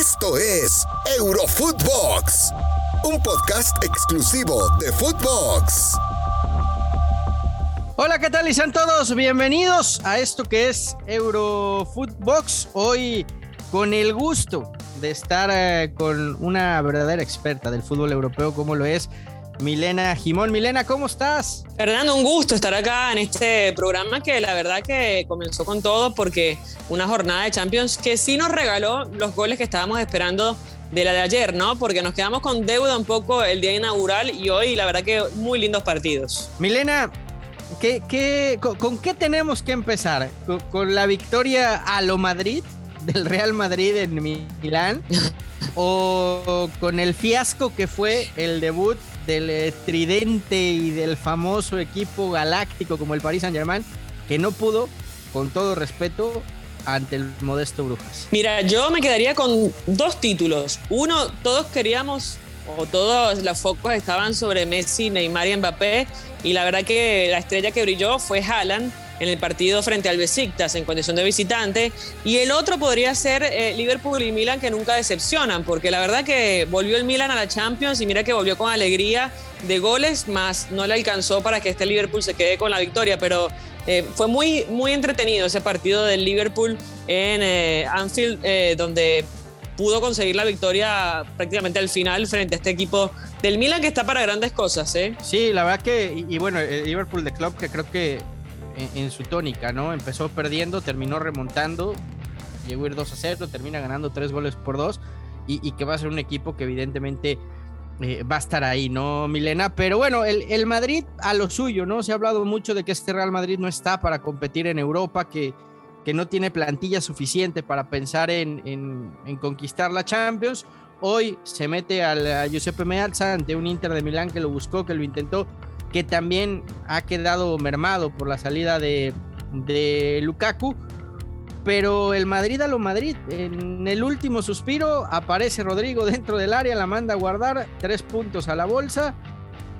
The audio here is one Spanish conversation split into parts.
Esto es Eurofootbox, un podcast exclusivo de Footbox. Hola, ¿qué tal? Y sean todos bienvenidos a esto que es Eurofootbox. Hoy con el gusto de estar eh, con una verdadera experta del fútbol europeo como lo es Milena Jimón. Milena, ¿cómo estás? Fernando, un gusto estar acá en este programa que la verdad que comenzó con todo porque una jornada de Champions que sí nos regaló los goles que estábamos esperando de la de ayer, ¿no? Porque nos quedamos con deuda un poco el día inaugural y hoy la verdad que muy lindos partidos. Milena, ¿qué, con, qué tenemos que empezar? ¿Con, la victoria a lo Madrid del Real Madrid en Milán? ¿O con el fiasco que fue el debut del tridente y del famoso equipo galáctico como el Paris Saint Germain, que no pudo, con todo respeto, ante el modesto Brujas. Mira, yo me quedaría con dos títulos. Uno, todos queríamos, o todos los focos estaban sobre Messi, Neymar y Mbappé, y la verdad que la estrella que brilló fue Haaland en el partido frente al Besiktas en condición de visitante. Y el otro podría ser eh, Liverpool y Milan, que nunca decepcionan, porque la verdad que volvió el Milan a la Champions y mira que volvió con alegría de goles, más no le alcanzó para que este Liverpool se quede con la victoria, pero eh, fue muy, muy entretenido ese partido del Liverpool en eh, Anfield, donde pudo conseguir la victoria prácticamente al final frente a este equipo del Milan que está para grandes cosas. Sí, la verdad que, y, bueno, Liverpool de Club que creo que en, su tónica, ¿no? Empezó perdiendo, terminó remontando, llegó a ir 2 a 0, termina ganando 3 goles por 2 y, que va a ser un equipo que evidentemente eh, va a estar ahí, ¿no, Milena? Pero bueno, el, Madrid a lo suyo, ¿no? Se ha hablado mucho de que este Real Madrid no está para competir en Europa, que, que no tiene plantilla suficiente para pensar en, en, conquistar la Champions. Hoy se mete al, a Giuseppe Meazza ante un Inter de Milán que lo buscó, que lo intentó que también ha quedado mermado por la salida de, Lukaku. Pero el Madrid a lo Madrid, en el último suspiro aparece Rodrigo dentro del área, la manda a guardar, tres puntos a la bolsa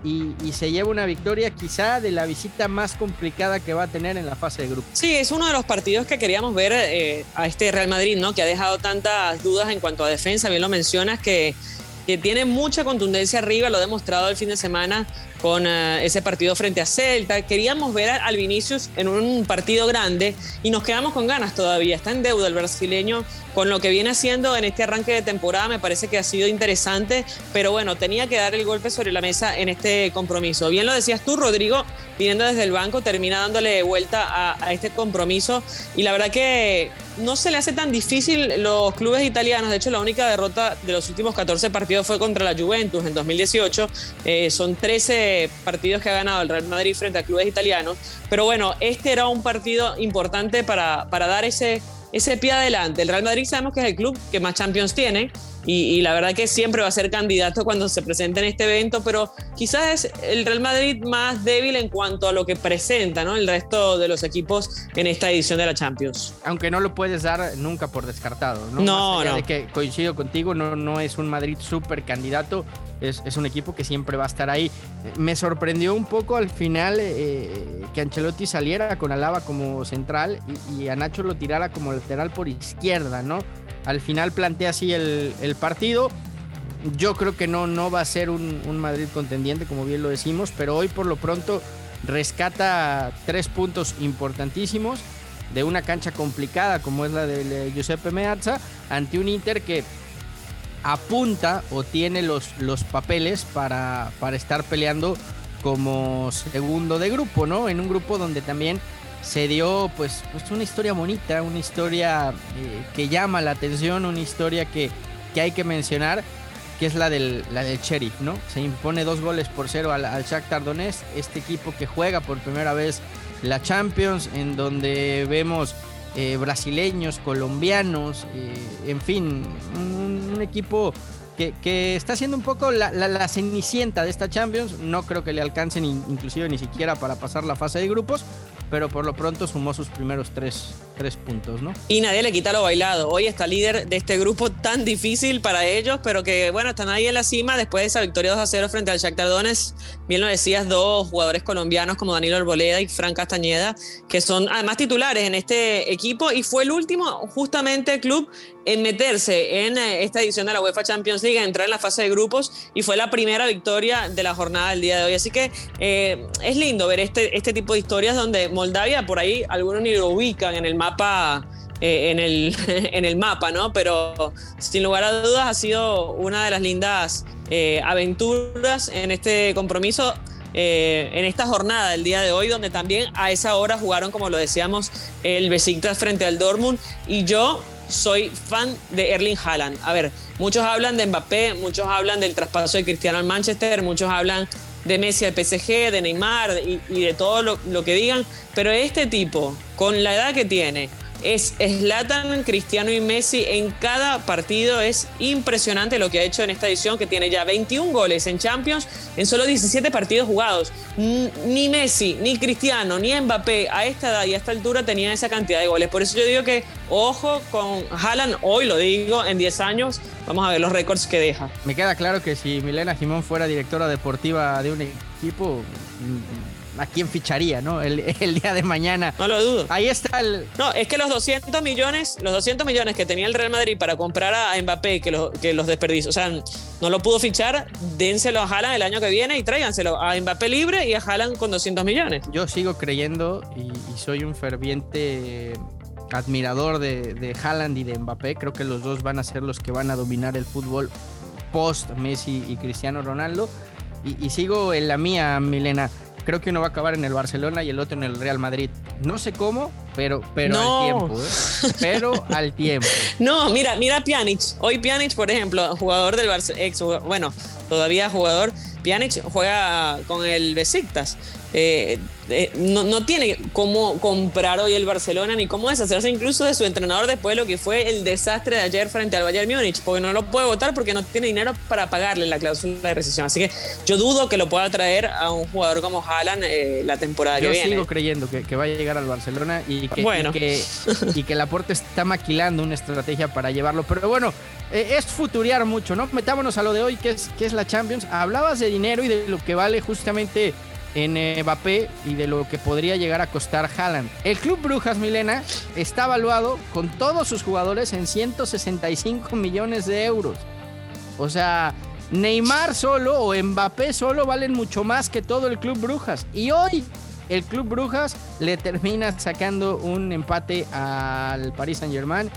y, se lleva una victoria quizá de la visita más complicada que va a tener en la fase de grupo. Sí, es uno de los partidos que queríamos ver eh, a este Real Madrid, ¿no? Que ha dejado tantas dudas en cuanto a defensa, bien lo mencionas, que, que tiene mucha contundencia arriba, lo ha demostrado el fin de semana con eh, ese partido frente a Celta. Queríamos ver al Vinicius en un partido grande y nos quedamos con ganas todavía. Está en deuda el brasileño con lo que viene haciendo en este arranque de temporada. Me parece que ha sido interesante, pero bueno, tenía que dar el golpe sobre la mesa en este compromiso. Bien lo decías tú, Rodrigo, viniendo desde el banco, termina dándole vuelta a, este compromiso y la verdad que no se le hace tan difícil los clubes italianos. De hecho, la única derrota de los últimos 14 partidos fue contra la Juventus en 2018. Eh, son 13 partidos que ha ganado el Real Madrid frente a clubes italianos. Pero bueno, este era un partido importante para, para dar ese, ese pie adelante. El Real Madrid sabemos que es el club que más Champions tiene y, la verdad que siempre va a ser candidato cuando se presente en este evento, pero quizás es el Real Madrid más débil en cuanto a lo que presenta, ¿no? El resto de los equipos en esta edición de la Champions. Aunque no lo puedes dar nunca por descartado, ¿no? No, no. De que coincido contigo, no, no es un Madrid súper candidato, es, es, un equipo que siempre va a estar ahí. Me sorprendió un poco al final eh, que Ancelotti saliera con Alaba como central y, a Nacho lo tirara como lateral por izquierda, ¿no? Al final plantea así el, partido. Yo creo que no, no va a ser un, Madrid contendiente, como bien lo decimos, pero hoy por lo pronto rescata tres puntos importantísimos de una cancha complicada como es la de Giuseppe Meazza ante un Inter que apunta o tiene los, los papeles para, para estar peleando como segundo de grupo, ¿no? En un grupo donde también se dio pues, pues una historia bonita, una historia eh, que llama la atención, una historia que, que, hay que mencionar, que es la del, la del Sheriff, ¿no? Se impone dos goles por cero al, al Shakhtar Donetsk, este equipo que juega por primera vez la Champions, en donde vemos eh, brasileños, colombianos, eh, en fin, un, equipo que, está haciendo un poco la, la, la, cenicienta de esta Champions. No creo que le alcancen inclusive ni siquiera para pasar la fase de grupos, pero por lo pronto sumó sus primeros tres, puntos, ¿no? Y nadie le quita lo bailado. Hoy está líder de este grupo tan difícil para ellos, pero que bueno, están ahí en la cima después de esa victoria 2 a 0 frente al Shakhtar Donetsk. Bien lo decías, dos jugadores colombianos como Danilo Arboleda y Fran Castañeda, que son además titulares en este equipo y fue el último justamente club en meterse en eh, esta edición de la UEFA Champions League, entrar en la fase de grupos y fue la primera victoria de la jornada del día de hoy. Así que eh, es lindo ver este, este tipo de historias donde Moldavia, por ahí algunos ni lo ubican en el mapa. Eh, en, el, en el mapa, ¿no? Pero sin lugar a dudas ha sido una de las lindas aventuras en este compromiso en esta jornada del día de hoy, donde también a esa hora jugaron, como lo decíamos, el Besiktas frente al Dortmund. Y yo soy fan de Erling Haaland. A ver, muchos hablan de Mbappé, muchos hablan del traspaso de Cristiano al Manchester, muchos hablan de Messi al PSG, de Neymar y, de todo lo, lo que digan, pero este tipo, con la edad que tiene, es Slatan, Cristiano y Messi en cada partido. Es impresionante lo que ha hecho en esta edición, que tiene ya 21 goles en Champions en solo 17 partidos jugados. Ni Messi, ni Cristiano, ni Mbappé a esta edad y a esta altura tenían esa cantidad de goles. Por eso yo digo que ojo con Haaland, hoy lo digo, en 10 años, vamos a ver los récords que deja. Me queda claro que si Milena Jimón fuera directora deportiva de un equipo a quién ficharía, ¿no? El, día de mañana. No lo dudo. Ahí está el. No, es que los 200 millones, los 200 millones que tenía el Real Madrid para comprar a Mbappé, que, que los desperdició, o sea, no lo pudo fichar, dénselo a Haaland el año que viene y tráiganselo a Mbappé libre y a Haaland con 200 millones. Yo sigo creyendo y, soy un ferviente admirador de, de Haaland y de Mbappé. Creo que los dos van a ser los que van a dominar el fútbol post Messi y Cristiano Ronaldo. Y, y sigo en la mía, Milena creo que uno va a acabar en el Barcelona y el otro en el Real Madrid. No sé cómo, pero, pero al tiempo. ¿eh? Pero al tiempo. No, mira, mira Pjanic. Hoy Pjanic, por ejemplo, jugador del Barcelona, bueno, todavía jugador, Pjanic juega con el Besiktas. Eh, eh, no, no, tiene cómo comprar hoy el Barcelona ni cómo deshacerse incluso de su entrenador después de lo que fue el desastre de ayer frente al Bayern Múnich, porque no lo puede votar porque no tiene dinero para pagarle la cláusula de rescisión. Así que yo dudo que lo pueda traer a un jugador como Haaland eh, la temporada que viene. Yo sigo creyendo que, va a llegar al Barcelona y que, bueno. y que, y que Laporte está maquilando una estrategia para llevarlo. Pero bueno, es futuriar mucho, ¿no? Metámonos a lo de hoy, que es, que es la Champions. Hablabas de dinero y de lo que vale justamente en Mbappé y de lo que podría llegar a costar Haaland. El club Brujas Milena está evaluado con todos sus jugadores en 165 millones de euros. O sea, Neymar solo o Mbappé solo valen mucho más que todo el club Brujas. Y hoy el club Brujas le termina sacando un empate al Paris Saint Germain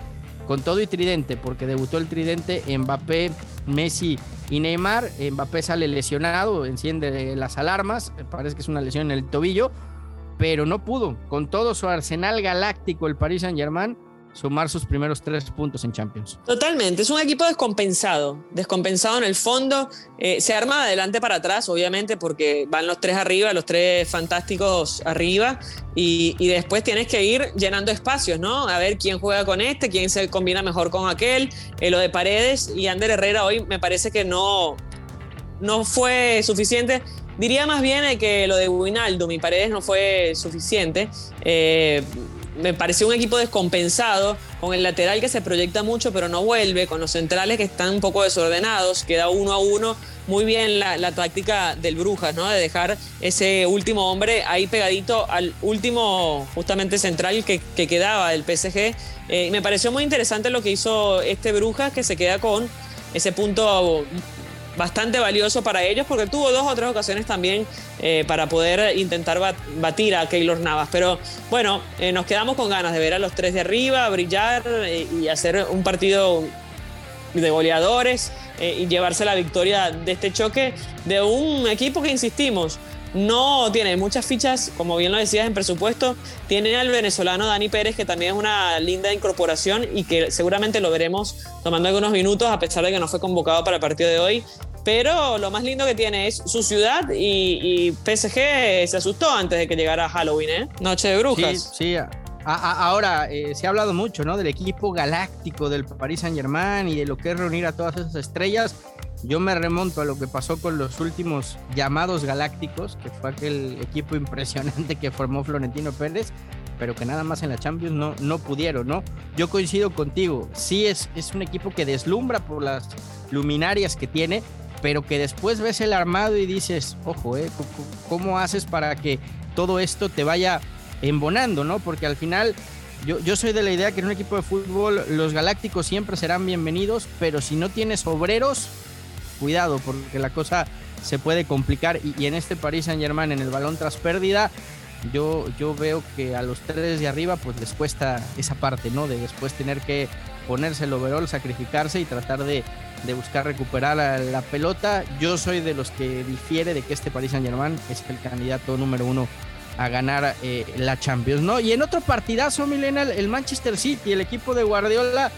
con todo y tridente, porque debutó el tridente Mbappé, Messi y Neymar. Mbappé sale lesionado, enciende las alarmas, parece que es una lesión en el tobillo, pero no pudo. Con todo su arsenal galáctico, el Paris Saint-Germain sumar sus primeros tres puntos en Champions. Totalmente, es un equipo descompensado, descompensado en el fondo, eh, se arma de adelante para atrás, obviamente, porque van los tres arriba, los tres fantásticos arriba, y, después tienes que ir llenando espacios, ¿no? A ver quién juega con este, quién se combina mejor con aquel, eh, lo de Paredes y Ander Herrera hoy me parece que no, no fue suficiente. Diría más bien que lo de Winaldo, mi Paredes no fue suficiente. Eh, me pareció un equipo descompensado, con el lateral que se proyecta mucho pero no vuelve, con los centrales que están un poco desordenados, queda uno a uno. Muy bien la, táctica del Brujas, ¿no? De dejar ese último hombre ahí pegadito al último, justamente central que, quedaba del PSG. Eh, me pareció muy interesante lo que hizo este Brujas, que se queda con ese punto bastante valioso para ellos porque tuvo dos o tres ocasiones también eh, para poder intentar batir a Keylor Navas. Pero bueno, eh, nos quedamos con ganas de ver a los tres de arriba, brillar eh, y hacer un partido de goleadores y llevarse la victoria de este choque de un equipo que, insistimos, no tiene muchas fichas, como bien lo decías, en presupuesto. Tiene al venezolano Dani Pérez, que también es una linda incorporación y que seguramente lo veremos tomando algunos minutos, a pesar de que no fue convocado para el partido de hoy. Pero lo más lindo que tiene es su ciudad y, PSG se asustó antes de que llegara Halloween, ¿eh? Noche de brujas. Sí, sí. ahora eh, se ha hablado mucho, ¿no? Del equipo galáctico del Paris Saint Germain y de lo que es reunir a todas esas estrellas. Yo me remonto a lo que pasó con los últimos llamados galácticos, que fue aquel equipo impresionante que formó Florentino Pérez, pero que nada más en la Champions no, no pudieron, ¿no? Yo coincido contigo, sí es, es un equipo que deslumbra por las luminarias que tiene, pero que después ves el armado y dices, ojo, ¿eh? ¿cómo haces para que todo esto te vaya embonando, ¿no? Porque al final Yo, yo soy de la idea que en un equipo de fútbol los galácticos siempre serán bienvenidos, pero si no tienes obreros, cuidado, porque la cosa se puede complicar. Y, en este Paris Saint Germain, en el balón tras pérdida, yo, yo veo que a los tres de arriba, pues les cuesta esa parte, ¿no? De después tener que ponerse el overall, sacrificarse y tratar de, de buscar recuperar la, pelota. Yo soy de los que difiere de que este Paris Saint Germain es el candidato número uno a ganar eh, la Champions, ¿no? Y en otro partidazo, Milena, el Manchester City, el equipo de Guardiola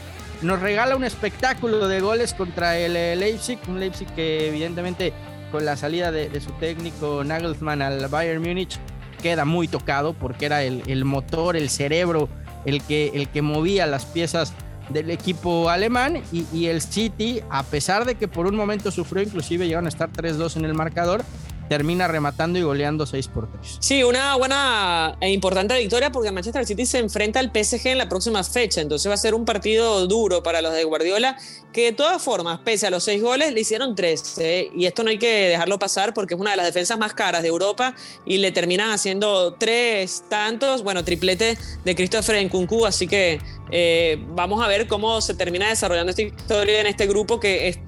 nos regala un espectáculo de goles contra el Leipzig, un Leipzig que evidentemente con la salida de, su técnico Nagelsmann al Bayern Múnich queda muy tocado porque era el, el motor, el cerebro, el que, el que movía las piezas del equipo alemán. Y, y, el City, a pesar de que por un momento sufrió, inclusive llegaron a estar 3-2 en el marcador, termina rematando y goleando 6 por 3. Sí, una buena e importante victoria porque Manchester City se enfrenta al PSG en la próxima fecha, entonces va a ser un partido duro para los de Guardiola, que de todas formas, pese a los 6 goles, le hicieron 3, ¿eh? y esto no hay que dejarlo pasar porque es una de las defensas más caras de Europa y le terminan haciendo 3 tantos, bueno, triplete de Christopher Nkunku, así que eh, vamos a ver cómo se termina desarrollando esta historia en este grupo que es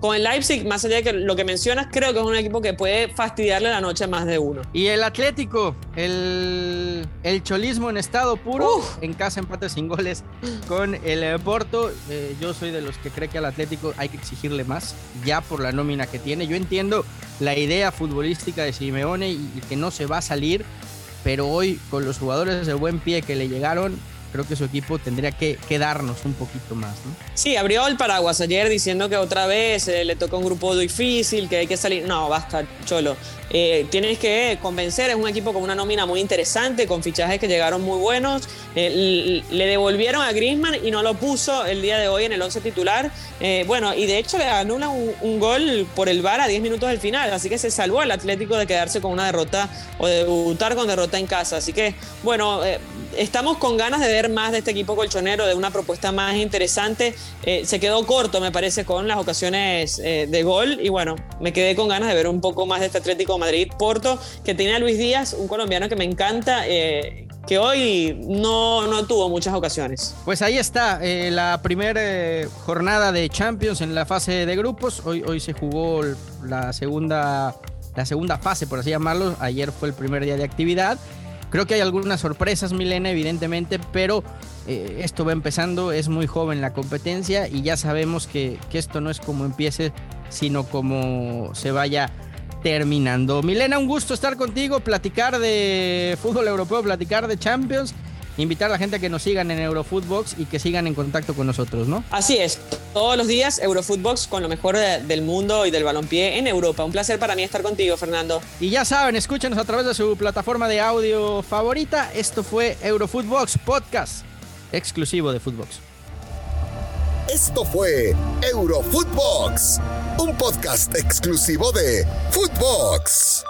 con el Leipzig, más allá de lo que mencionas, creo que es un equipo que puede fastidiarle la noche a más de uno. Y el Atlético, el, el cholismo en estado puro, en casa empate sin goles con el Porto. Eh, yo soy de los que cree que al Atlético hay que exigirle más, ya por la nómina que tiene. Yo entiendo la idea futbolística de Simeone y, y que no se va a salir, pero hoy con los jugadores de buen pie que le llegaron, creo que su equipo tendría que quedarnos un poquito más. ¿no? Sí, abrió el paraguas ayer diciendo que otra vez eh, le tocó un grupo difícil, que hay que salir. No, basta, Cholo. Eh, tienes que convencer, es un equipo con una nómina muy interesante, con fichajes que llegaron muy buenos. Eh, le devolvieron a Griezmann y no lo puso el día de hoy en el 11 titular. Eh, bueno, y de hecho le anula un, gol por el VAR a 10 minutos del final, así que se salvó el Atlético de quedarse con una derrota o de debutar con derrota en casa. Así que, bueno, estamos con ganas de ver más de este equipo colchonero, de una propuesta más interesante. Eh, se quedó corto, me parece, con las ocasiones eh, de gol y bueno, me quedé con ganas de ver un poco más de este Atlético Madrid-Porto, que tiene a Luis Díaz, un colombiano que me encanta. Eh, que hoy no, no, tuvo muchas ocasiones. Pues ahí está, la primera jornada de Champions en la fase de grupos. Hoy, hoy se jugó la segunda, la segunda fase, por así llamarlo. Ayer fue el primer día de actividad. Creo que hay algunas sorpresas, Milena, evidentemente, pero eh, esto va empezando, es muy joven la competencia y ya sabemos que, que esto no es como empiece, sino como se vaya terminando. Milena, un gusto estar contigo, platicar de fútbol europeo, platicar de Champions. Invitar a la gente a que nos sigan en Eurofootbox y que sigan en contacto con nosotros, ¿no? Así es, todos los días Eurofootbox con lo mejor de, del mundo y del balompié en Europa. Un placer para mí estar contigo, Fernando. Y ya saben, escúchenos a través de su plataforma de audio favorita. Esto fue Eurofootbox Podcast, exclusivo de Footbox. Esto fue Eurofootbox, un podcast exclusivo de Footbox.